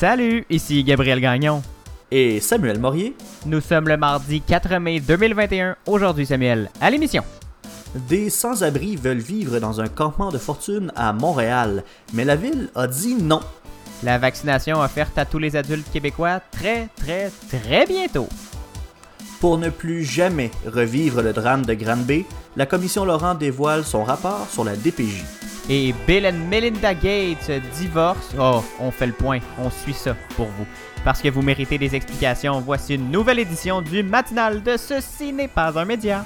Salut, ici Gabriel Gagnon. Et Samuel Morier. Nous sommes le mardi 4 mai 2021. Aujourd'hui, Samuel, à l'émission. Des sans-abri veulent vivre dans un campement de fortune à Montréal, mais la ville a dit non. La vaccination offerte à tous les adultes québécois très, très, très bientôt. Pour ne plus jamais revivre le drame de Granby, la commission Laurent dévoile son rapport sur la DPJ. Et Bill and Melinda Gates divorcent. Oh, on fait le point, on suit ça pour vous. Parce que vous méritez des explications, voici une nouvelle édition du matinal de Ceci n'est pas un média.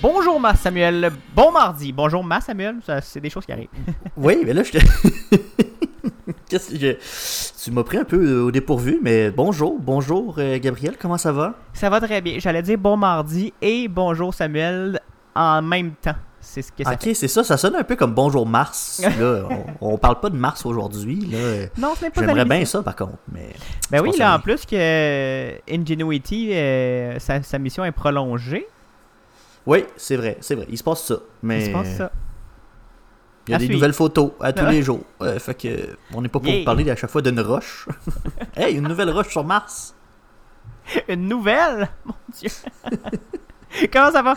Bonjour ma Samuel, bon mardi. Bonjour ma Samuel, c'est des choses qui arrivent. Oui, mais là, je te... Qu'est-ce que je- Tu m'as pris un peu au dépourvu, mais bonjour, bonjour euh, Gabriel, comment ça va? Ça va très bien. J'allais dire bon mardi et bonjour Samuel en même temps. C'est ce que ça. Ok, c'est ça, ça sonne un peu comme bonjour Mars. Là, on, on parle pas de Mars aujourd'hui. Euh, Non, ce n'est pas J'aimerais bien ça par contre, mais. Ben oui, là en plus que euh, Ingenuity, euh, sa, sa mission est prolongée. Oui, c'est vrai, c'est vrai, il se passe ça. Mais Il se passe ça. Il y a À des suivre. nouvelles photos à tous les jours. Euh, fait que on n'est pas pour Yeah. parler à chaque fois d'une roche. hey, une nouvelle roche sur Mars. Une nouvelle? Mon Dieu. Comment ça va?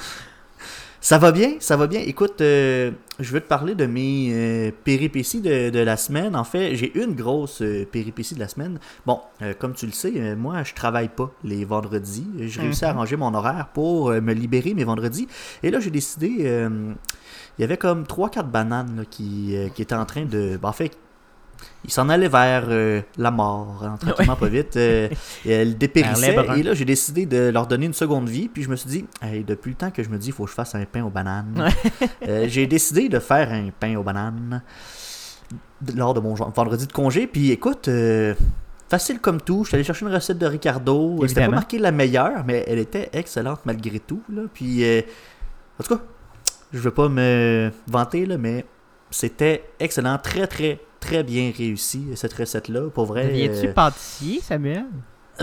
Ça va bien, ça va bien. Écoute, euh, je veux te parler de mes euh, péripéties de, de la semaine. En fait, j'ai une grosse euh, péripétie de la semaine. Bon, euh, comme tu le sais, moi, je travaille pas les vendredis. J'ai réussi à Mhm. arranger mon horaire pour me libérer mes vendredis. Et là, j'ai décidé. euh, il y avait comme 3-4 bananes là, qui, euh, qui étaient en train de. ben, en fait, ils s'en allaient vers euh, la mort, hein, tranquillement, pas vite. Euh, et les bruns. Et là, j'ai décidé de leur donner une seconde vie. Puis je me suis dit, hey, depuis le temps que je me dis, il faut que je fasse un pain aux bananes, euh, j'ai décidé de faire un pain aux bananes lors de mon vendredi de congé. Puis écoute, euh, facile comme tout. Je suis allé chercher une recette de Ricardo. C'était pas marqué la meilleure, mais elle était excellente malgré tout. Là. Puis, euh, en tout cas, je veux pas me vanter, là, mais c'était excellent. Très, très, très bien réussi, cette recette-là. Pour vrai. Deviens-tu euh, pâtissier, Samuel?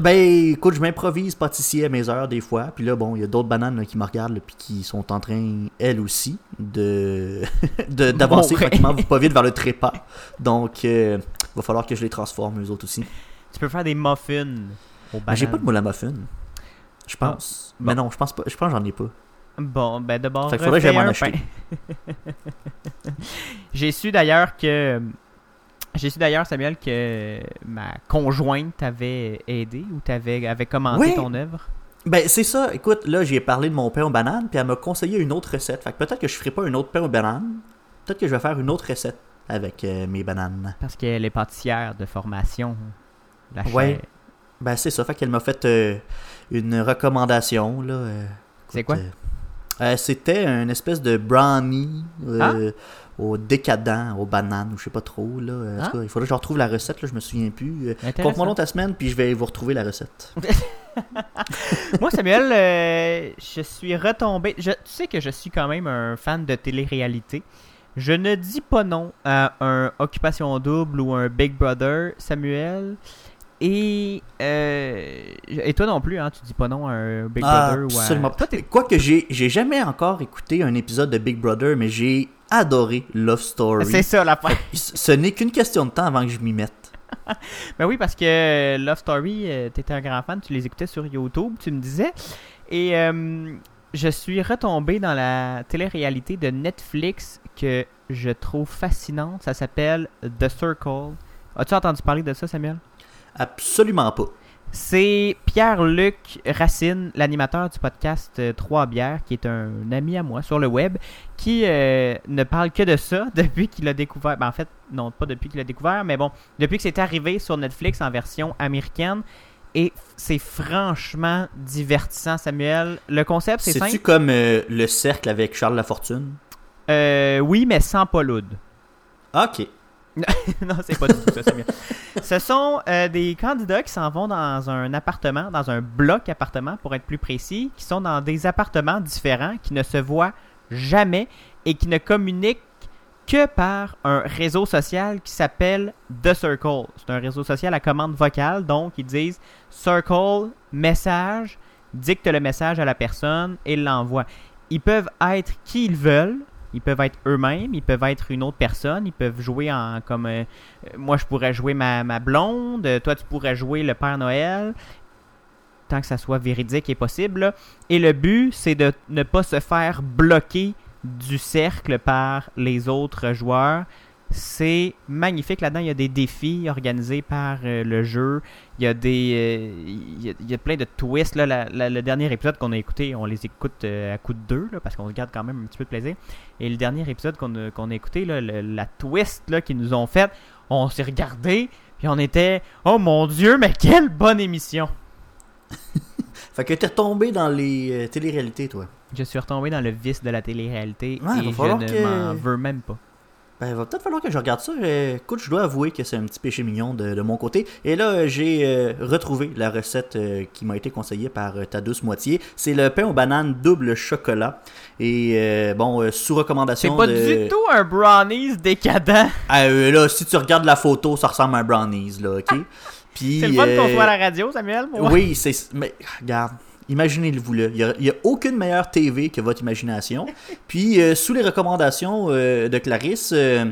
ben, écoute, je m'improvise pâtissier à mes heures des fois. Puis là, bon, il y a d'autres bananes là, qui me regardent là, puis qui sont en train, elles aussi, de d'avancer tranquillement, pas vite vers le trépas. Donc, il va falloir que je les transforme, eux autres aussi. Tu peux faire des muffins au Mais Ben, j'ai bananes. pas de moule à muffin. Je pense. Bon. Mais non, je pense pas. Je pense que j'en ai pas. Bon, ben d'abord, faudrait que j'aille m'en acheter. J'ai su d'ailleurs que... J'ai su d'ailleurs, Samuel, que ma conjointe t'avait aidé ou t'avait avait commencé Oui. ton œuvre. Ben, c'est ça. Écoute, là, j'ai parlé de mon pain aux bananes, puis elle m'a conseillé une autre recette. Fait que peut-être que je ferai pas un autre pain aux bananes. Peut-être que je vais faire une autre recette avec euh, mes bananes. Parce qu'elle est pâtissière de formation. La Ouais. Ben, c'est ça. Fait qu'elle m'a fait euh, une recommandation, là. euh, C'est quoi? C'était une espèce de brownie euh, au décadent, aux bananes, ou je sais pas trop, là. Euh, tout Ah. cas, il faudrait que je retrouve la recette, là, je me souviens plus. Euh. Compte-moi long ta semaine, puis je vais vous retrouver la recette. Moi, Samuel, euh, je suis retombé. Je, tu sais que je suis quand même un fan de télé-réalité. Je ne dis pas non à un Occupation Double ou un Big Brother, Samuel. Et, euh, et toi non plus, hein, tu dis pas non à un Big Ah, Brother ou à... absolument. Toi, Quoique j'ai j'ai jamais encore écouté un épisode de Big Brother, mais j'ai adoré Love Story. C'est ça la fin. Ce n'est qu'une question de temps avant que je m'y mette. Ben oui, parce que euh, Love Story, euh, t'étais un grand fan, tu les écoutais sur YouTube, tu me disais. Et euh, je suis retombé dans la télé-réalité de Netflix que je trouve fascinante. Ça s'appelle The Circle. As-tu entendu parler de ça, Samuel? Absolument pas. C'est Pierre-Luc Racine, l'animateur du podcast euh, Trois bières, qui est un ami à moi sur le web, qui euh, ne parle que de ça depuis qu'il a découvert. Ben, en fait, non, pas depuis qu'il a découvert, mais bon, depuis que c'est arrivé sur Netflix en version américaine. Et c'est franchement divertissant, Samuel. Le concept, c'est C'est-tu simple. comme euh, le cercle avec Charles Lafortune? Euh, oui, mais sans Paul Oud. Ok. non, c'est pas du tout ça, Samuel. Ce sont euh, des candidats qui s'en vont dans un appartement, dans un bloc appartement pour être plus précis, qui sont dans des appartements différents, qui ne se voient jamais et qui ne communiquent que par un réseau social qui s'appelle The Circle. C'est un réseau social à commande vocale, donc ils disent Circle, message, dicte le message à la personne et l'envoie. Ils peuvent être qui ils veulent, ils peuvent être eux-mêmes, ils peuvent être une autre personne, ils peuvent jouer en comme euh, moi je pourrais jouer ma, blonde, toi tu pourrais jouer le Père Noël, tant que ça soit véridique et possible. Et le but, c'est de ne pas se faire bloquer du cercle par les autres joueurs. C'est magnifique là-dedans. Il y a des défis organisés par euh, le jeu. Il y a des, euh, il, y a, il y a plein de twists. Là. La- la- le dernier épisode qu'on a écouté, on les écoute euh, à coup de deux là, parce qu'on garde quand même un petit peu de plaisir. Et le dernier épisode qu'on a, a écouté, là, le- la twist là, qu'ils nous ont faite, on s'est regardé puis on était, oh mon dieu, mais quelle bonne émission! Fait que t'es retombé dans les téléréalités, toi. Je suis retombé dans le vice de la télé-réalité Ouais, et je ne que- m'en veux même pas. Ben, va peut-être falloir que je regarde ça. Euh, écoute, je dois avouer que c'est un petit péché mignon de, de mon côté. Et là, j'ai euh, retrouvé la recette euh, qui m'a été conseillée par euh, ta douce moitié. C'est le pain aux bananes double chocolat. Et bon, sous C'est recommandation pas de... du tout un brownies décadent. Ah, là, si tu regardes la photo, ça ressemble à un brownies, là, ok? Puis, C'est le fun qu'on soit à la radio, Samuel. moi. Oui, c'est. Mais regarde, imaginez-vous là. Il n'y a, aucune meilleure TV que votre imagination. Puis, euh, sous les recommandations euh, de Clarisse, euh,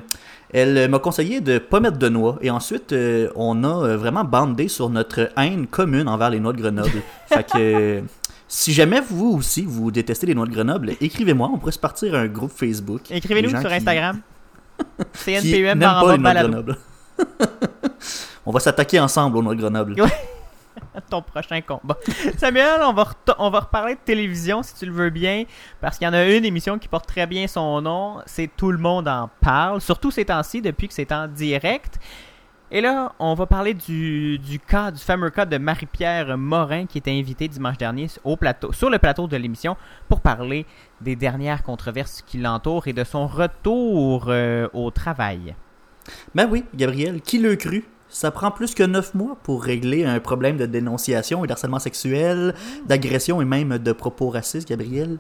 elle m'a conseillé de pas mettre de noix. Et ensuite, on a vraiment bandé sur notre haine commune envers les noix de Grenoble. fait que. Si jamais vous aussi vous détestez les noix de Grenoble, écrivez-moi, on pourrait se partir un groupe Facebook. Écrivez-nous sur qui- Instagram. CNPUM n'aiment par en. Grenoble. on va s'attaquer ensemble aux noix de Grenoble. Ton prochain combat. Samuel, on va, on va reparler de télévision si tu le veux bien. Parce qu'il y en a une émission qui porte très bien son nom. C'est Tout le monde en parle. Surtout ces temps-ci, depuis que c'est en direct. Et là, on va parler du, du cas, du fameux cas de Marie-Pierre Morin qui était invitée dimanche dernier au plateau, sur le plateau de l'émission pour parler des dernières controverses qui l'entourent et de son retour euh, au travail. Ben oui, Gabriel, qui le cru? Ça prend plus que 9 mois pour régler un problème de dénonciation et d'harcèlement sexuel, d'agression et même de propos racistes, Gabriel.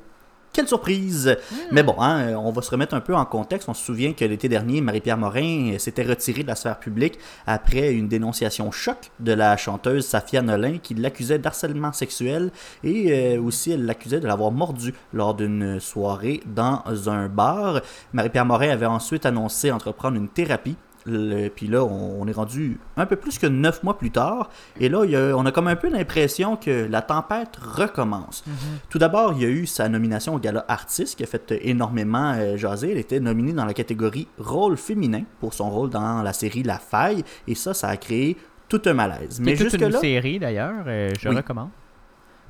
Quelle surprise! Mais bon, hein, on va se remettre un peu en contexte. On se souvient que l'été dernier, Marie-Pierre Morin s'était retirée de la sphère publique après une dénonciation choc de la chanteuse Safia Nolin qui l'accusait d'harcèlement sexuel et euh, aussi elle l'accusait de l'avoir mordu lors d'une soirée dans un bar. Marie-Pierre Morin avait ensuite annoncé entreprendre une thérapie le- puis là, on, on est rendu un peu plus que neuf mois plus tard. Et là, il y a- on a comme un peu l'impression que la tempête recommence. Tout d'abord, il y a eu sa nomination au Gala Artiste qui a fait énormément euh, jaser. Elle était nominée dans la catégorie rôle féminin pour son rôle dans la série La Faille. Et ça, ça a créé tout un malaise. Mais toute une jusque-là. série d'ailleurs, euh, je Oui. recommande.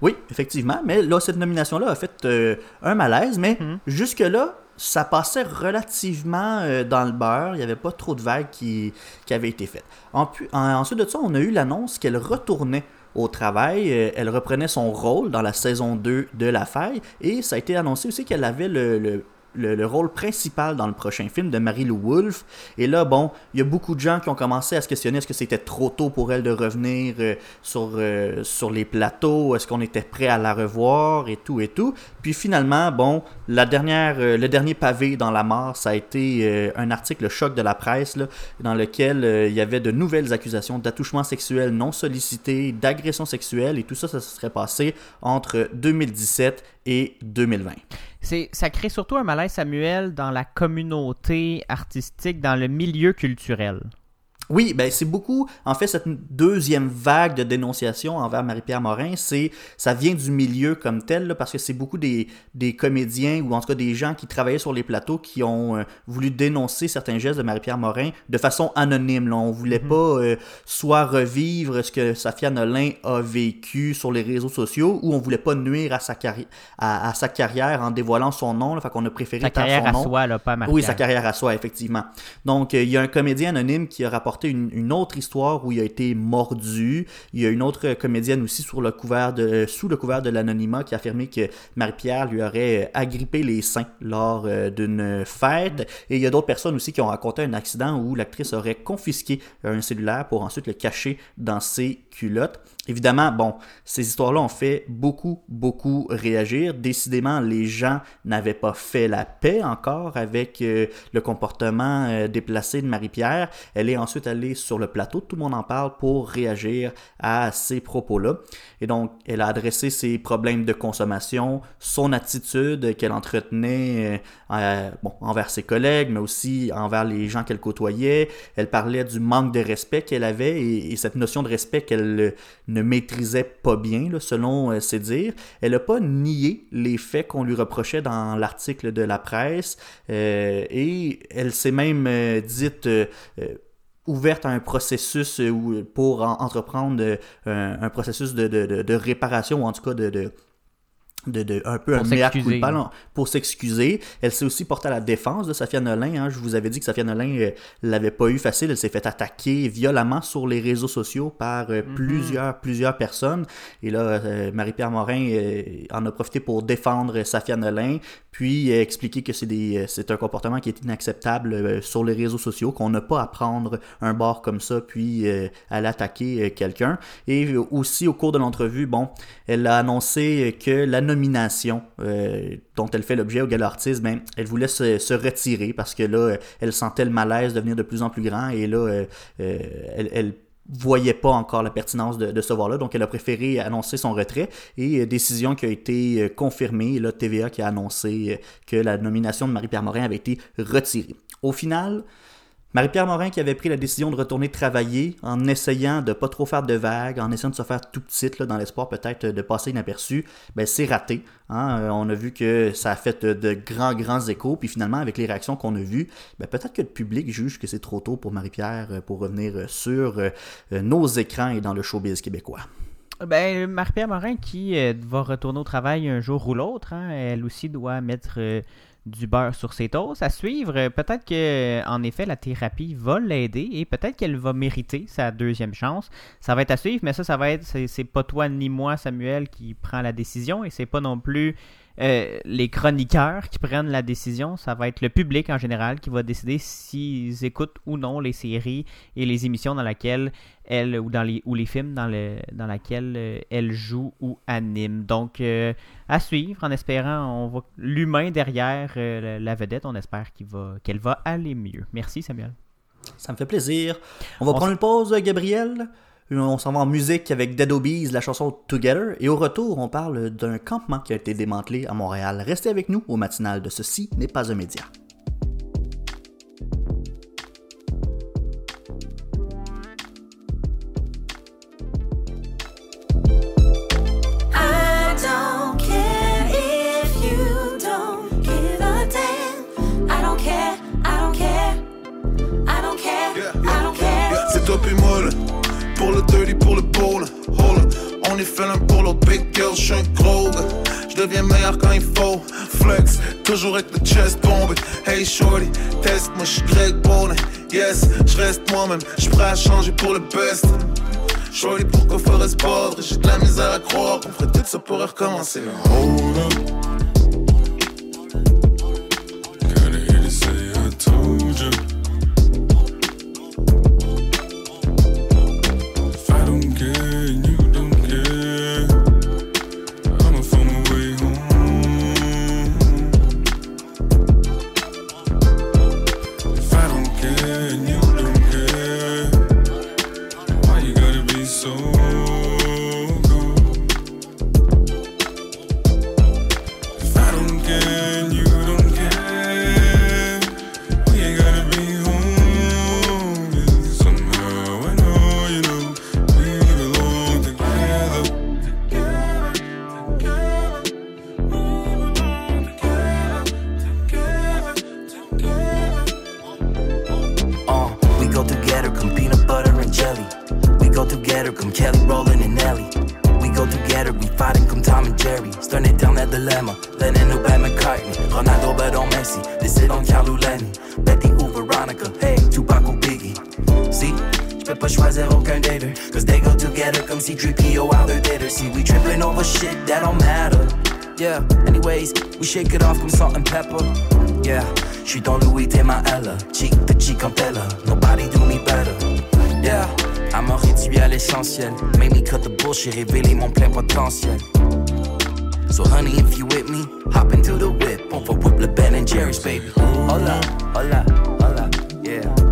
Oui, effectivement. Mais là, cette nomination-là a fait euh, un malaise. Mais Mhm. jusque-là, ça passait relativement euh, dans le beurre. Il n'y avait pas trop de vagues qui, avaient été faites. En ensuite de ça, on a eu l'annonce qu'elle retournait au travail. Euh, elle reprenait son rôle dans la saison 2 de La Faille. Et ça a été annoncé aussi qu'elle avait le- le- le rôle principal dans le prochain film de Marie-Lou Wolfe. Et là, bon, il y a beaucoup de gens qui ont commencé à se questionner est-ce que c'était trop tôt pour elle de revenir euh, sur, euh, sur les plateaux? Est-ce qu'on était prêt à la revoir? Et tout et tout Puis finalement, bon, la dernière, euh, le dernier pavé dans la mort, ça a été un article choc de la presse dans lequel il y avait de nouvelles accusations d'attouchement sexuel non sollicité, d'agression sexuelle et tout ça, ça se serait passé entre 2017 et 2020. C'est, ça crée surtout un malaise, Samuel, dans la communauté artistique, dans le milieu culturel. Oui, ben c'est beaucoup. En fait, cette deuxième vague de dénonciation envers Marie-Pierre Morin, c'est ça vient du milieu comme tel, là, parce que c'est beaucoup des, des comédiens ou en tout cas des gens qui travaillaient sur les plateaux qui ont euh, voulu dénoncer certains gestes de Marie-Pierre Morin de façon anonyme. Là. On voulait pas euh, soit revivre ce que Safia Nolin a vécu sur les réseaux sociaux ou on voulait pas nuire à sa, carri- à, à sa carrière en dévoilant son nom. Là, fait qu'on a préféré Sa carrière son à nom. soi, là, pas à Oui, sa carrière à soi, effectivement. Donc, euh, il y a un comédien anonyme qui a rapporté une, une autre histoire où il a été mordu. Il y a une autre comédienne aussi sur le couvert de, euh, sous le couvert de l'anonymat qui a affirmé que Marie-Pierre lui aurait euh, agrippé les seins lors euh, d'une fête. Et il y a d'autres personnes aussi qui ont raconté un accident où l'actrice aurait confisqué un cellulaire pour ensuite le cacher dans ses Évidemment, bon, ces histoires-là ont fait beaucoup, beaucoup réagir. Décidément, les gens n'avaient pas fait la paix encore avec euh, le comportement euh, déplacé de Marie-Pierre. Elle est ensuite allée sur le plateau, tout le monde en parle, pour réagir à ces propos-là. Et donc, elle a adressé ses problèmes de consommation, son attitude qu'elle entretenait euh, bon, envers ses collègues, mais aussi envers les gens qu'elle côtoyait. Elle parlait du manque de respect qu'elle avait et, et, cette notion de respect qu'elle ne maîtrisait pas bien, selon euh, ses dires. Elle n'a pas nié les faits qu'on lui reprochait dans l'article de la presse euh, et elle s'est même euh, dite ouverte à un processus pour entreprendre un, processus de, réparation ou en tout cas de, un peu pour un pour s'excuser. Elle s'est aussi portée à la défense de Safia Nolin. Hein. Je vous avais dit que Safia Nolin euh, l'avait pas eu facile. Elle s'est fait attaquer violemment sur les réseaux sociaux par euh, mm-hmm. plusieurs, plusieurs personnes. Et là, euh, Marie-Pierre Morin en a profité pour défendre Safia Nolin, puis expliquer que c'est, des, c'est un comportement qui est inacceptable sur les réseaux sociaux, qu'on n'a pas à prendre un bord comme ça, puis aller attaquer quelqu'un. Et aussi, au cours de l'entrevue, bon, elle a annoncé que la nomination euh, dont elle fait l'objet au Gala Artiste, ben, elle voulait se, retirer parce que là, elle sentait le malaise devenir de plus en plus grand et là, euh, euh, elle, elle voyait pas encore la pertinence de, ce voir-là, donc elle a préféré annoncer son retrait et décision qui a été confirmée, là, TVA qui a annoncé que la nomination de Marie-Pierre Morin avait été retirée. Au final, Marie-Pierre Morin qui avait pris la décision de retourner travailler en essayant de pas trop faire de vagues, en essayant de se faire tout petit dans l'espoir peut-être de passer inaperçu, ben c'est raté. Hein. Euh, on a vu que ça a fait de, grands, grands échos. Puis finalement, avec les réactions qu'on a vues, ben peut-être que le public juge que c'est trop tôt pour Marie-Pierre euh, pour revenir euh, sur nos écrans et dans le showbiz québécois. Ben, Marie-Pierre Morin qui va retourner au travail un jour ou l'autre, hein, elle aussi doit mettre du beurre sur ses toasts. À suivre, peut-être que en effet la thérapie va l'aider et peut-être qu'elle va mériter sa deuxième chance. Ça va être à suivre, mais ça, ça va être c'est pas toi ni moi Samuel qui prend la décision et c'est pas non plus euh, les chroniqueurs qui prennent la décision, ça va être le public en général qui va décider s'ils écoutent ou non les séries et les émissions dans lesquelles elle ou dans les ou les films dans le dans lesquels euh, elle joue ou anime. Donc euh, à suivre en espérant on voit l'humain derrière la vedette, on espère qu'il va qu'elle va aller mieux. Merci Samuel. Ça me fait plaisir. On va prendre une pause Gabriel? On s'en va en musique avec Dead Obies, la chanson Together. Et au retour, on parle d'un campement qui a été démantelé à Montréal. Restez avec nous au matinal de Ceci n'est pas un média. C'est toi puis moi pour le dirty, pour le pôle. On est l'un pour l'autre, big girl, j'suis un gros Je deviens meilleur quand il faut. Flex, toujours avec le chest bombé. Hey shorty, test, moi j'suis Greg Bowling. Yes, j'reste moi-même, j'suis prêt à changer pour le best. Shorty, pourquoi ferait ce J'ai de la misère à croire qu'on ferait tout ça pour recommencer. Hold up. You with me, hop into the whip. On va whip le Ben and Jerry's, baby. Hola, hola, hola, yeah.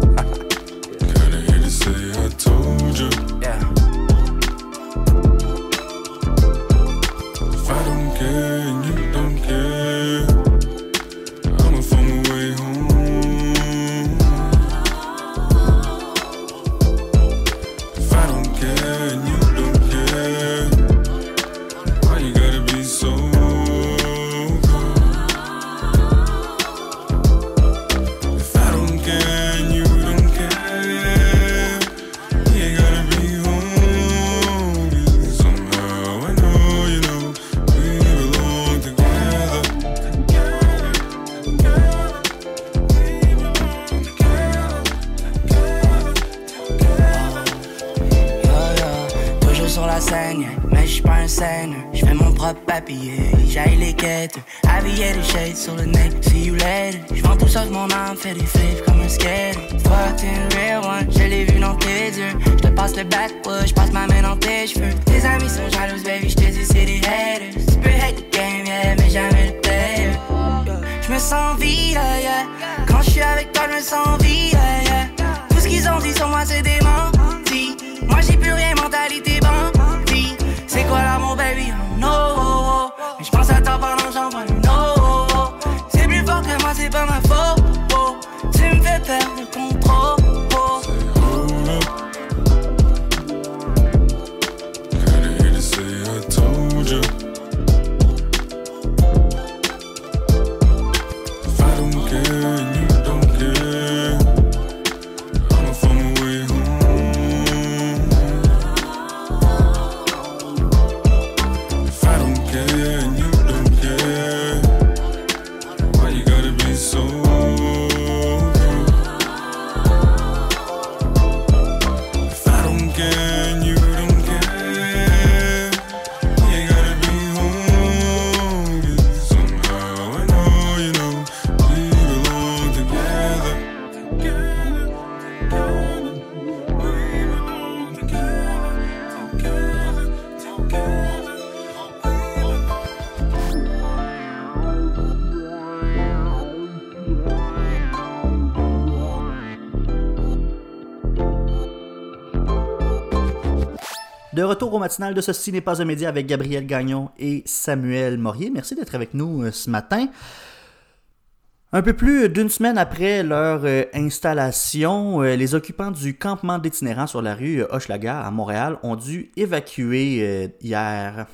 De retour au matinal de Ceci n'est pas un média avec Gabriel Gagnon et Samuel Morier. Merci d'être avec nous euh, ce matin. Un peu plus d'une semaine après leur euh, installation, euh, les occupants du campement d'itinérants sur la rue Hochelaga à Montréal ont dû évacuer hier.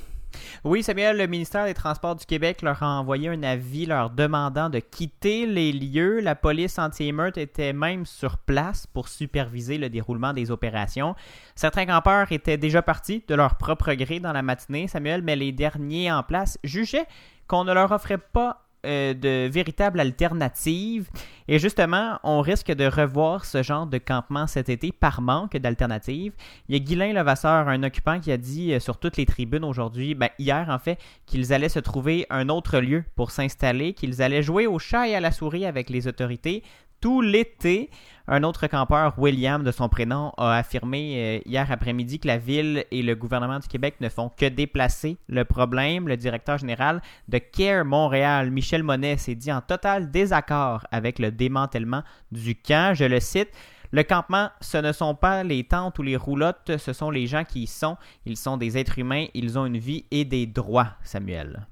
Oui, Samuel, le ministère des Transports du Québec leur a envoyé un avis leur demandant de quitter les lieux. La police anti-émeute était même sur place pour superviser le déroulement des opérations. Certains campeurs étaient déjà partis de leur propre gré dans la matinée, Samuel, mais les derniers en place jugeaient qu'on ne leur offrait pas euh, de véritables alternatives. Et justement, on risque de revoir ce genre de campement cet été par manque d'alternatives. Il y a Guylain Levasseur, un occupant, qui a dit euh, sur toutes les tribunes aujourd'hui, ben, hier en fait, qu'ils allaient se trouver un autre lieu pour s'installer, qu'ils allaient jouer au chat et à la souris avec les autorités tout l'été. Un autre campeur, William de son prénom, a affirmé euh, hier après-midi que la ville et le gouvernement du Québec ne font que déplacer le problème. Le directeur général de CARE Montréal, Michel Monet, s'est dit en total désaccord avec le démantèlement du camp. Je le cite. Le campement, ce ne sont pas les tentes ou les roulottes, ce sont les gens qui y sont. Ils sont des êtres humains, ils ont une vie et des droits, Samuel.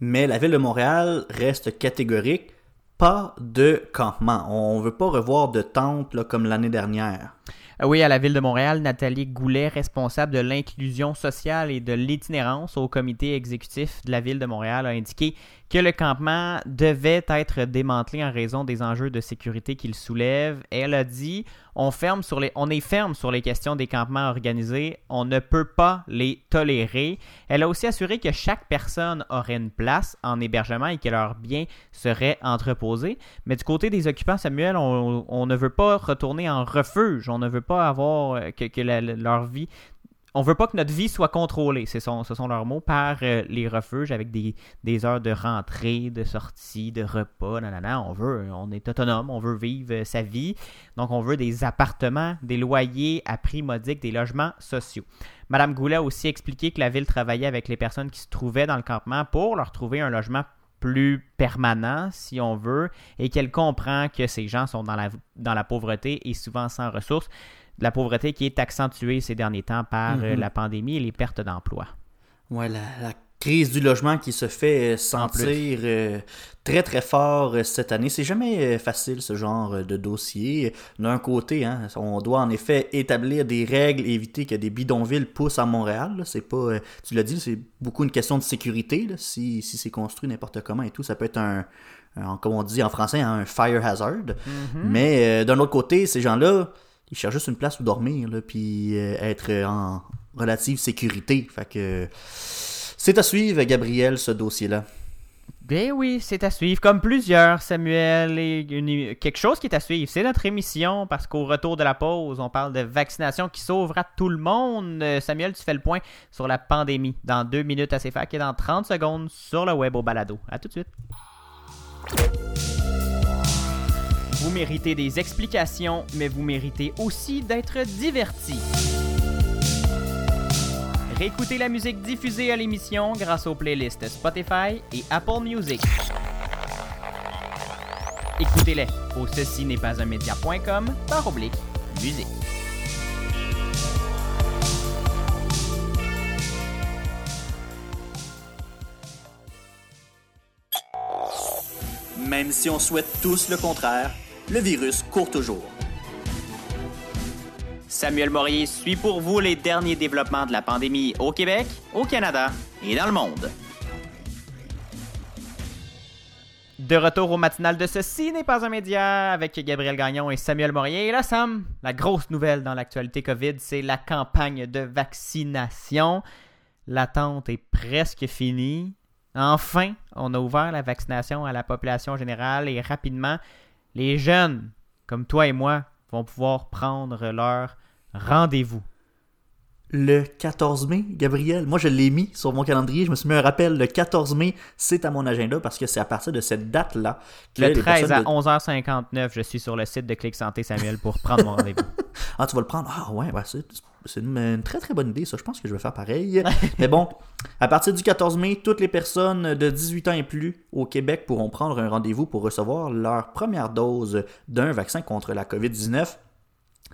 Mais la ville de Montréal reste catégorique. Pas de campement. On veut pas revoir de tentes là, comme l'année dernière. Euh, Oui, à la ville de Montréal, Nathalie Goulet, responsable de l'inclusion sociale et de l'itinérance au comité exécutif de la ville de Montréal, a indiqué que le campement devait être démantelé en raison des enjeux de sécurité qu'il soulève. Elle a dit on, est ferme sur les questions des campements organisés, on ne peut pas les tolérer. Elle a aussi assuré que chaque personne aurait une place en hébergement et que leurs biens seraient entreposés. Mais du côté des occupants, Samuel, on, ne veut pas retourner en refuge, on ne veut pas avoir euh, que, leur vie on veut pas que notre vie soit contrôlée, ce sont, leurs mots, par euh, les refuges avec des, heures de rentrée, de sortie, de repas, nanana. On veut, on est autonome, on veut vivre sa vie. Donc, on veut des appartements, des loyers à prix modique, des logements sociaux. Madame Goulet a aussi expliqué que la ville travaillait avec les personnes qui se trouvaient dans le campement pour leur trouver un logement plus permanent, si on veut, et qu'elle comprend que ces gens sont dans la pauvreté et souvent sans ressources de la pauvreté qui est accentuée ces derniers temps par euh, Mhm. la pandémie et les pertes d'emploi. Ouais, la, la crise du logement qui se fait euh, sentir euh, très très fort cette année. C'est jamais facile ce genre de dossier. D'un côté, hein, on doit en effet établir des règles, éviter que des bidonvilles poussent à Montréal. C'est pas, tu l'as dit, c'est beaucoup une question de sécurité. là. Si, si c'est construit n'importe comment et tout, ça peut être un, un- comme on dit en français, hein, un fire hazard. Mais euh, d'un autre côté, ces gens-là, ils cherchent juste une place où dormir, là, puis euh, être en relative sécurité. Fait que c'est à suivre, Gabriel, ce dossier-là. Ben oui, c'est à suivre. Comme plusieurs, Samuel, et quelque chose qui est à suivre. C'est notre émission parce qu'au retour de la pause, on parle de vaccination qui sauvera tout le monde. Euh, Samuel, tu fais le point sur la pandémie dans deux minutes à CFAC et dans 30 secondes sur le web au balado. À tout de suite. Vous méritez des explications, mais vous méritez aussi d'être divertis. Réécoutez la musique diffusée à l'émission grâce aux playlists Spotify et Apple Music. Écoutez-les au ceci n'est pas un média.com par oblique musique. Même si on souhaite tous le contraire, le virus court toujours. Samuel Morier suit pour vous les derniers développements de la pandémie au Québec, au Canada et dans le monde. De retour au matinal de Ceci n'est pas un média avec Gabriel Gagnon et Samuel Morier. Et là, Sam, la grosse nouvelle dans l'actualité COVID, c'est la campagne de vaccination. L'attente est presque finie. Enfin, on a ouvert la vaccination à la population générale et rapidement, les jeunes, comme toi et moi, vont pouvoir prendre leur rendez-vous. Le 14 mai, Gabriel, moi je l'ai mis sur mon calendrier, je me suis mis un rappel, le 14 mai, c'est à mon agenda parce que c'est à partir de cette date-là que Le les 13 à personnes de- 11h59, je suis sur le site de Clic Santé Samuel pour prendre mon rendez-vous. Ah, tu vas le prendre? Ah ouais, c'est une, une très très bonne idée, ça. Je pense que je vais faire pareil. Mais bon, à partir du 14 mai, toutes les personnes de 18 ans et plus au Québec pourront prendre un rendez-vous pour recevoir leur première dose d'un vaccin contre la COVID-19.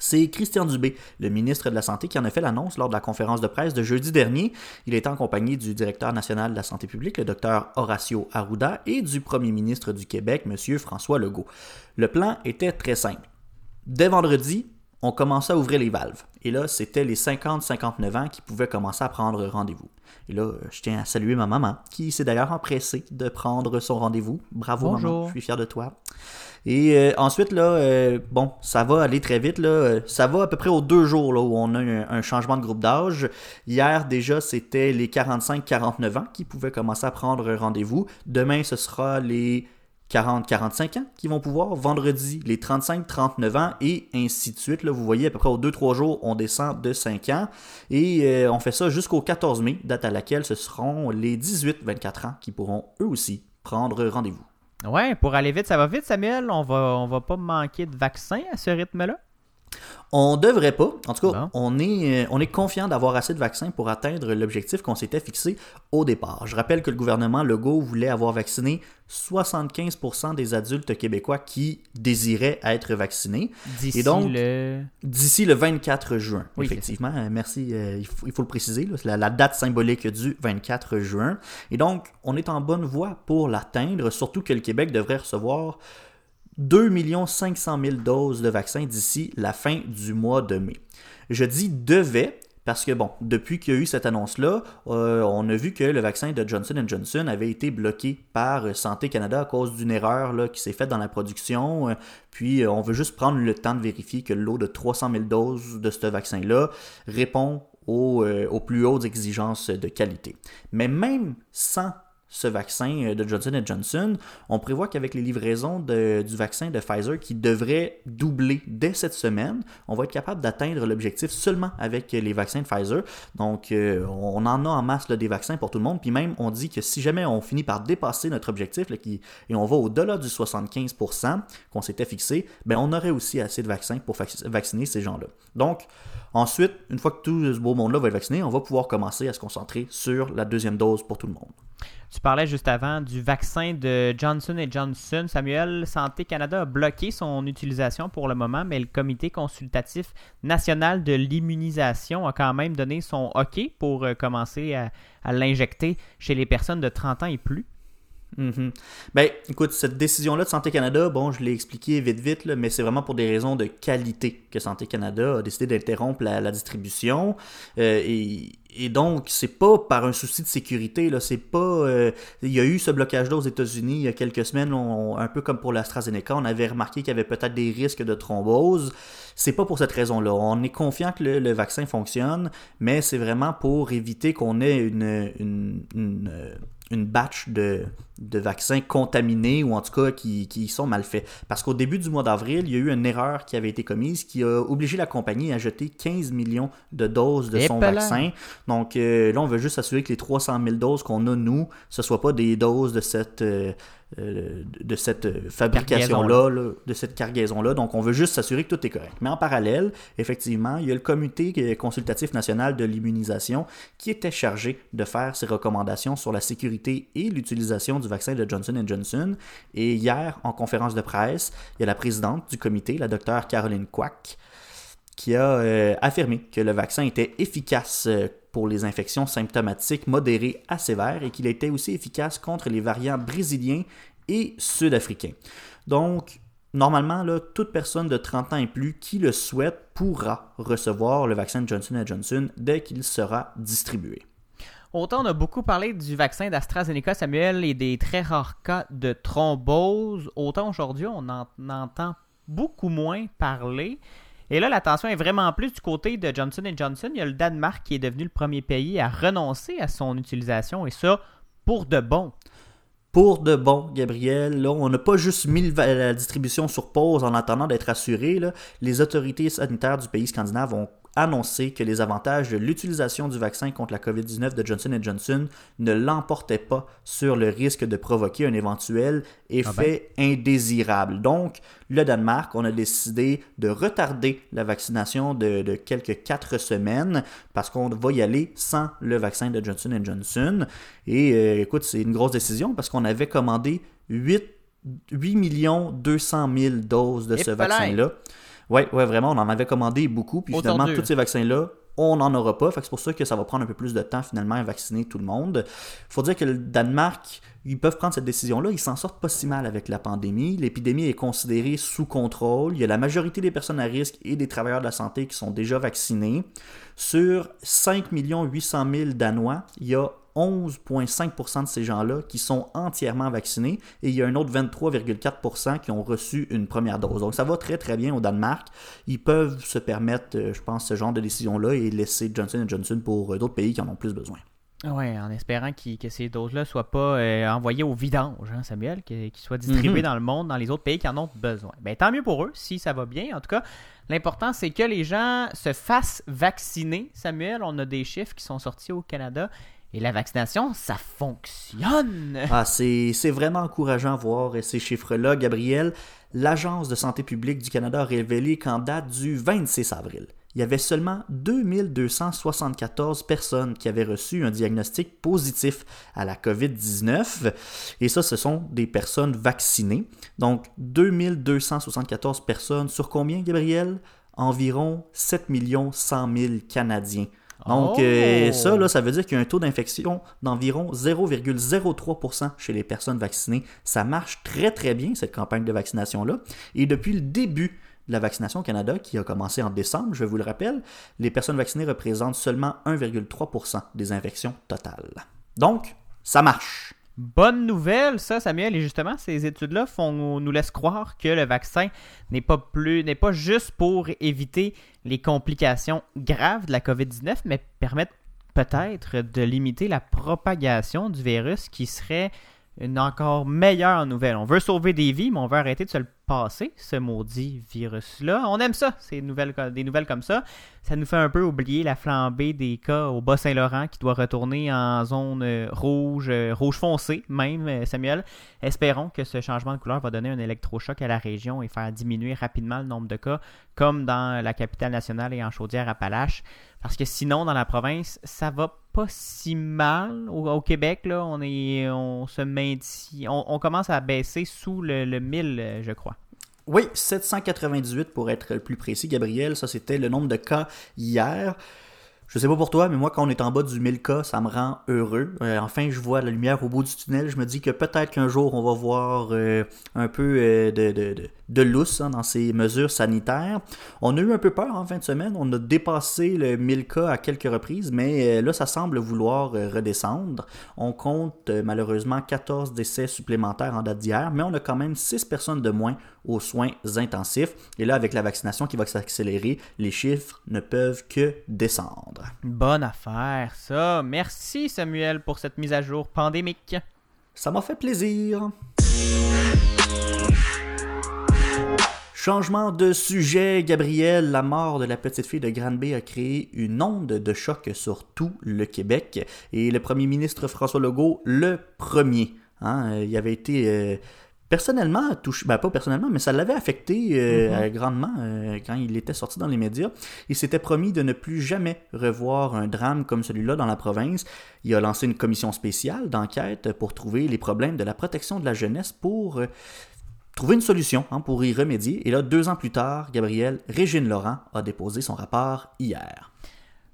C'est Christian Dubé, le ministre de la Santé, qui en a fait l'annonce lors de la conférence de presse de jeudi dernier. Il est en compagnie du directeur national de la santé publique, le docteur Horacio Arruda, et du premier ministre du Québec, M. François Legault. Le plan était très simple. Dès vendredi, on commençait à ouvrir les valves. Et là, c'était les 50-59 ans qui pouvaient commencer à prendre rendez-vous. Et là, euh, je tiens à saluer ma maman, qui s'est d'ailleurs empressée de prendre son rendez-vous. Bravo, Bonjour. maman, je suis fier de toi. Et euh, ensuite, là, euh, bon, ça va aller très vite. Là. Ça va à peu près aux deux jours là, où on a un, un changement de groupe d'âge. Hier, déjà, c'était les 45-49 ans qui pouvaient commencer à prendre rendez-vous. Demain, ce sera les 40-45 ans qui vont pouvoir. Vendredi, les 35-39 ans et ainsi de suite. Là, vous voyez, à peu près aux 2-3 jours, on descend de 5 ans. Et euh, on fait ça jusqu'au 14 mai, date à laquelle ce seront les 18-24 ans qui pourront eux aussi prendre rendez-vous. Ouais, pour aller vite, ça va vite, Samuel. On va, on va pas manquer de vaccins à ce rythme-là. On devrait pas. En tout cas, Bon. on est, euh, on est confiant d'avoir assez de vaccins pour atteindre l'objectif qu'on s'était fixé au départ. Je rappelle que le gouvernement Legault voulait avoir vacciné 75% des adultes québécois qui désiraient être vaccinés D'ici le. d'ici le 24 juin. Oui, effectivement, Euh, merci. euh, il, faut, il faut le préciser, là, c'est la, la date symbolique du 24 juin. Et donc, on est en bonne voie pour l'atteindre, surtout que le Québec devrait recevoir 2 500 000 doses de vaccins d'ici la fin du mois de mai. Je dis devait parce que, bon, depuis qu'il y a eu cette annonce-là, euh, on a vu que le vaccin de Johnson Johnson avait été bloqué par Santé Canada à cause d'une erreur là, qui s'est faite dans la production. Euh, Puis, euh, on veut juste prendre le temps de vérifier que le lot de 300 000 doses de ce vaccin-là répond aux plus hautes exigences de qualité. Mais même sans ce vaccin euh, de Johnson Johnson. On prévoit qu'avec les livraisons du vaccin de Pfizer qui devrait doubler dès cette semaine, on va être capable d'atteindre l'objectif seulement avec les vaccins de Pfizer. Donc, euh, on en a en masse des vaccins pour tout le monde. Puis même, on dit que si jamais on finit par dépasser notre objectif et on va au-delà du 75% qu'on s'était fixé, ben, on aurait aussi assez de vaccins pour vac- vacciner ces gens-là. Donc, ensuite, une fois que tout ce beau monde-là va être vacciné, on va pouvoir commencer à se concentrer sur la deuxième dose pour tout le monde. Tu parlais juste avant du vaccin de Johnson Johnson. Samuel, Santé Canada a bloqué son utilisation pour le moment, mais le Comité consultatif national de l'immunisation a quand même donné son OK pour euh, commencer à, l'injecter chez les personnes de 30 ans et plus. Mhm. Ben, écoute, cette décision-là de Santé Canada, bon, je l'ai expliqué vite, vite, là, mais c'est vraiment pour des raisons de qualité que Santé Canada a décidé d'interrompre la, distribution. Euh, et, donc, c'est pas par un souci de sécurité, là, c'est pas... euh, il y a eu ce blocage-là aux États-Unis il y a quelques semaines, un peu comme pour l'AstraZeneca, on avait remarqué qu'il y avait peut-être des risques de thrombose. C'est pas pour cette raison-là. On est confiant que le, vaccin fonctionne, mais c'est vraiment pour éviter qu'on ait une, une batch de, de vaccins contaminés ou en tout cas qui, qui sont mal faits. Parce qu'au début du mois d'avril, il y a eu une erreur qui avait été commise qui a obligé la compagnie à jeter 15 millions de doses de son vaccin. Donc euh, là, on veut juste s'assurer que les 300 000 doses qu'on a, nous, ce ne soient pas des doses de cette, euh, euh, de cette fabrication-là, là, de cette cargaison-là. Donc on veut juste s'assurer que tout est correct. Mais en parallèle, effectivement, il y a le comité euh, consultatif national de l'immunisation qui était chargé de faire ses recommandations sur la sécurité et l'utilisation du vaccin de Johnson Johnson. Et hier, en conférence de presse, il y a la présidente du comité, la docteure Caroline Quack, qui a euh, affirmé que le vaccin était efficace euh, pour les infections symptomatiques modérées à sévères et qu'il était aussi efficace contre les variants brésiliens et sud-africains. Donc, normalement, toute personne de 30 ans et plus qui le souhaite pourra recevoir le vaccin Johnson Johnson dès qu'il sera distribué. Autant on a beaucoup parlé du vaccin d'AstraZeneca, Samuel, et des très rares cas de thrombose, autant aujourd'hui on en entend beaucoup moins parler. Et là, l'attention est vraiment plus du côté de Johnson Johnson. Il y a le Danemark qui est devenu le premier pays à renoncer à son utilisation, et ça pour de bon. Pour de bon, Gabriel, on n'a pas juste mis la distribution sur pause en attendant d'être assuré. Les autorités sanitaires du pays scandinave ont annoncé que les avantages de l'utilisation du vaccin contre la COVID-19 de Johnson Johnson ne l'emportaient pas sur le risque de provoquer un éventuel effet indésirable. Donc, le Danemark, on a décidé de retarder la vaccination de, de quelques quatre semaines parce qu'on va y aller sans le vaccin de Johnson Johnson. Et euh, écoute, c'est une grosse décision parce qu'on avait commandé 8, 8 200 000 doses de ce Et vaccin-là. Ouais, ouais, vraiment, on en avait commandé beaucoup. Puis finalement, tous ces vaccins-là, on n'en aura pas. Fait que c'est pour ça que ça va prendre un peu plus de temps finalement à vacciner tout le monde. faut dire que le Danemark, ils peuvent prendre cette décision-là. Ils s'en sortent pas si mal avec la pandémie. L'épidémie est considérée sous contrôle. Il y a la majorité des personnes à risque et des travailleurs de la santé qui sont déjà vaccinés. Sur 5 800 000 Danois, il y a 11,5% de ces gens-là qui sont entièrement vaccinés et il y a un autre 23,4% qui ont reçu une première dose. Donc ça va très très bien au Danemark. Ils peuvent se permettre, euh, je pense, ce genre de décision-là et laisser Johnson Johnson pour euh, d'autres pays qui en ont plus besoin. Oui, en espérant que ces doses-là ne soient pas euh, envoyées au vidange, hein, Samuel, qu'ils soient distribuées Mhm. dans le monde, dans les autres pays qui en ont besoin. Ben, tant mieux pour eux, si ça va bien. En tout cas, l'important, c'est que les gens se fassent vacciner. Samuel, on a des chiffres qui sont sortis au Canada. Et la vaccination, ça fonctionne. Ah, c'est vraiment encourageant de voir ces chiffres-là, Gabriel. L'Agence de santé publique du Canada a révélé qu'en date du 26 avril, il y avait seulement 2274 personnes qui avaient reçu un diagnostic positif à la COVID-19. Et ça, ce sont des personnes vaccinées. Donc, 2274 personnes sur combien, Gabriel? Environ 7 100 000 Canadiens. Donc, Oh! euh, ça, là, ça veut dire qu'il y a un taux d'infection d'environ 0,03% chez les personnes vaccinées. Ça marche très, très bien, cette campagne de vaccination-là. Et depuis le début de la vaccination au Canada, qui a commencé en décembre, je vous le rappelle, les personnes vaccinées représentent seulement 1,3% des infections totales. Donc, ça marche. Bonne nouvelle, ça, Samuel. Et justement, ces études-là font, nous laissent croire que le vaccin n'est pas plus, n'est pas juste pour éviter les complications graves de la COVID-19, mais permettent peut-être de limiter la propagation du virus qui serait une encore meilleure nouvelle. On veut sauver des vies, mais on veut arrêter de se le passer, ce maudit virus-là. On aime ça, ces nouvelles, des nouvelles comme ça. Ça nous fait un peu oublier la flambée des cas au Bas-Saint-Laurent qui doit retourner en zone euh, rouge, euh, rouge foncé même, euh, Samuel. Espérons que ce changement de couleur va donner un électrochoc à la région et faire diminuer rapidement le nombre de cas, comme dans la capitale nationale et en Chaudière-Appalaches. Parce que sinon, dans la province, ça va pas si mal. Au, Québec, là, on, est, on se maintient. On, commence à baisser sous le, le 1000, je crois. Oui, 798 pour être plus précis, Gabriel. Ça, c'était le nombre de cas hier. Je sais pas pour toi, mais moi, quand on est en bas du 1000 cas, ça me rend heureux. Euh, enfin, je vois la lumière au bout du tunnel. Je me dis que peut-être qu'un jour, on va voir euh, un peu euh, de, de, de, lousse hein, dans ces mesures sanitaires. On a eu un peu peur en fin de semaine. On a dépassé le 1000 cas à quelques reprises, mais là, ça semble vouloir redescendre. On compte malheureusement 14 décès supplémentaires en date d'hier, mais on a quand même 6 personnes de moins aux soins intensifs. Et là, avec la vaccination qui va s'accélérer, les chiffres ne peuvent que descendre. Bonne affaire, ça. Merci Samuel pour cette mise à jour pandémique. Ça m'a fait plaisir. Changement de sujet, Gabriel, la mort de la petite fille de Granby a créé une onde de choc sur tout le Québec. Et le premier ministre François Legault, le premier, hein, il avait été euh, personnellement, touché, ben pas personnellement, mais ça l'avait affecté euh, mhm. grandement euh, quand il était sorti dans les médias. Il s'était promis de ne plus jamais revoir un drame comme celui-là dans la province. Il a lancé une commission spéciale d'enquête pour trouver les problèmes de la protection de la jeunesse pour euh, trouver une solution hein, pour y remédier. Et là, deux ans plus tard, Gabriel Régine Laurent a déposé son rapport hier.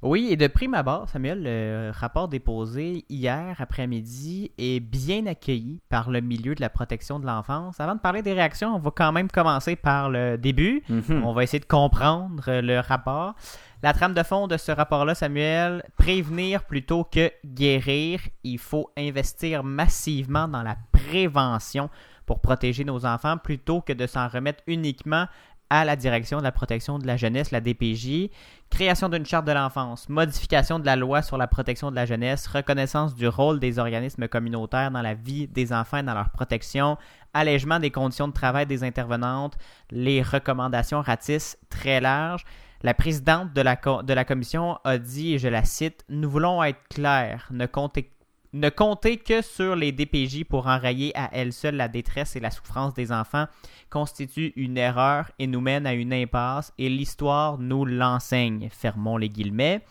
Oui, et de prime abord, Samuel, le rapport déposé hier après-midi est bien accueilli par le milieu de la protection de l'enfance. Avant de parler des réactions, on va quand même commencer par le début. Mhm. On va essayer de comprendre le rapport. La trame de fond de ce rapport-là, Samuel, prévenir plutôt que guérir. Il faut investir massivement dans la prévention pour protéger nos enfants plutôt que de s'en remettre uniquement à la direction de la protection de la jeunesse, la DPJ, création d'une charte de l'enfance, modification de la loi sur la protection de la jeunesse, reconnaissance du rôle des organismes communautaires dans la vie des enfants et dans leur protection, allègement des conditions de travail des intervenantes, les recommandations ratisses très larges. La présidente de la, de la commission a dit, et je la cite, Nous voulons être clairs, ne comptez ne compter que sur les DPJ pour enrayer à elle seule la détresse et la souffrance des enfants constitue une erreur et nous mène à une impasse et l'histoire nous l'enseigne. Fermons les guillemets.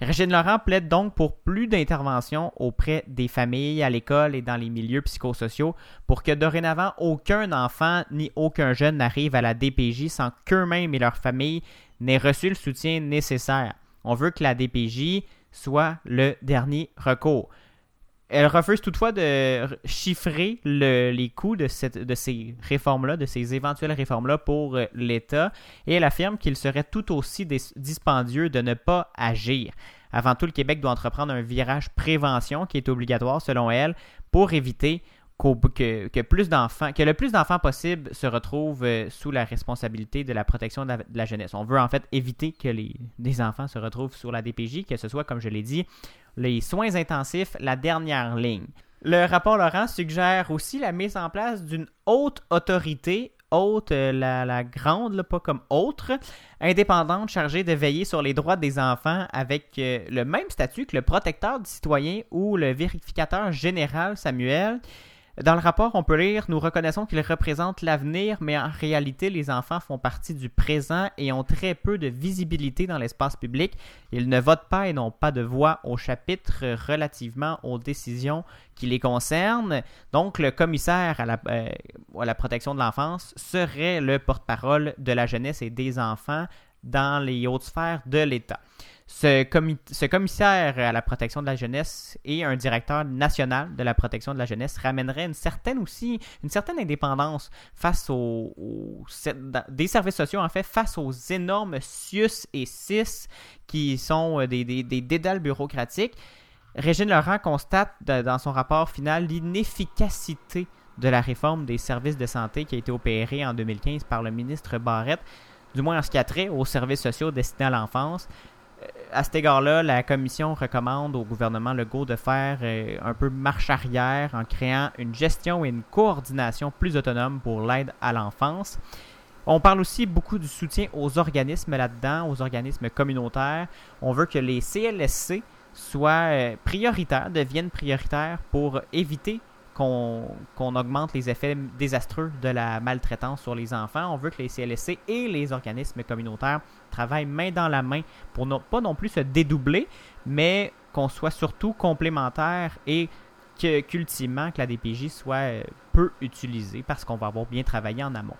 Régine Laurent plaide donc pour plus d'interventions auprès des familles, à l'école et dans les milieux psychosociaux pour que dorénavant aucun enfant ni aucun jeune n'arrive à la DPJ sans qu'eux-mêmes et leur famille n'aient reçu le soutien nécessaire. On veut que la DPJ soit le dernier recours. Elle refuse toutefois de chiffrer les coûts de, ces réformes-là, de ces éventuelles réformes-là pour euh, l'État, et elle affirme qu'il serait tout aussi dispendieux de ne pas agir. Avant tout, le Québec doit entreprendre un virage prévention qui est obligatoire selon elle pour éviter que, le plus d'enfants possible se retrouvent euh, sous la responsabilité de la protection de la, jeunesse. On veut en fait éviter que les, des enfants se retrouvent sur la DPJ, que ce soit, comme je l'ai dit, les soins intensifs, la dernière ligne. Le rapport Laurent suggère aussi la mise en place d'une haute autorité, haute, euh, la, grande, pas comme autre, indépendante chargée de veiller sur les droits des enfants avec euh, le même statut que le protecteur du citoyen ou le vérificateur général Samuel. Dans le rapport, on peut lire Nous reconnaissons qu'ils représentent l'avenir, mais en réalité, les enfants font partie du présent et ont très peu de visibilité dans l'espace public. Ils ne votent pas et n'ont pas de voix au chapitre relativement aux décisions qui les concernent. Donc, le commissaire à la, euh, protection de l'enfance serait le porte-parole de la jeunesse et des enfants dans les hautes sphères de l'État. Ce, commissaire à la protection de la jeunesse et un directeur national de la protection de la jeunesse ramènerait une certaine aussi une certaine indépendance face aux, des services sociaux en fait face aux énormes CIUS et CIS qui sont euh, des, des, des dédales bureaucratiques. Régine Laurent constate dans son rapport final l'inefficacité de la réforme des services de santé qui a été opérée en 2015 par le ministre Barrette, du moins en ce qui a trait aux services sociaux destinés à l'enfance. À cet égard-là, la commission recommande au gouvernement Legault de faire euh, un peu marche arrière en créant une gestion et une coordination plus autonome pour l'aide à l'enfance. On parle aussi beaucoup du soutien aux organismes là-dedans, aux organismes communautaires. On veut que les CLSC soient euh, prioritaires, deviennent prioritaires pour éviter qu'on augmente les effets désastreux de la maltraitance sur les enfants. On veut que les CLSC et les organismes communautaires travaillent main dans la main pour ne pas non plus se dédoubler, mais qu'on soit surtout complémentaires et qu'ultimement que la DPJ soit euh, peu utilisée parce qu'on va avoir bien travaillé en amont.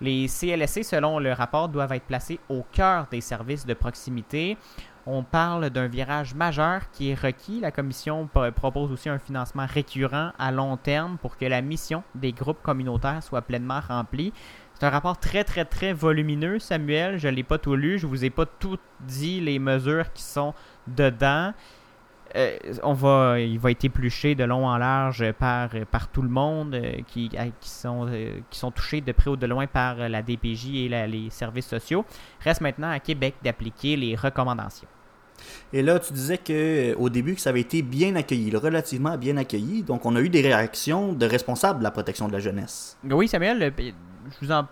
Les CLSC, selon le rapport, doivent être placés au cœur des services de proximité. On parle d'un virage majeur qui est requis. La commission propose aussi un financement récurrent à long terme pour que la mission des groupes communautaires soit pleinement remplie. C'est un rapport très, très, très volumineux, Samuel. Je ne l'ai pas tout lu. Je ne vous ai pas tout dit les mesures qui sont dedans. Euh, on va, il va être épluché de long en large par, par tout le monde euh, qui, qui, sont, euh, qui sont touchés de près ou de loin par la DPJ et les services sociaux. Reste maintenant à Québec d'appliquer les recommandations. Et là, tu disais que au début que ça avait été bien accueilli, relativement bien accueilli. Donc, on a eu des réactions de responsables de la protection de la jeunesse. Oui, Samuel, je vous en,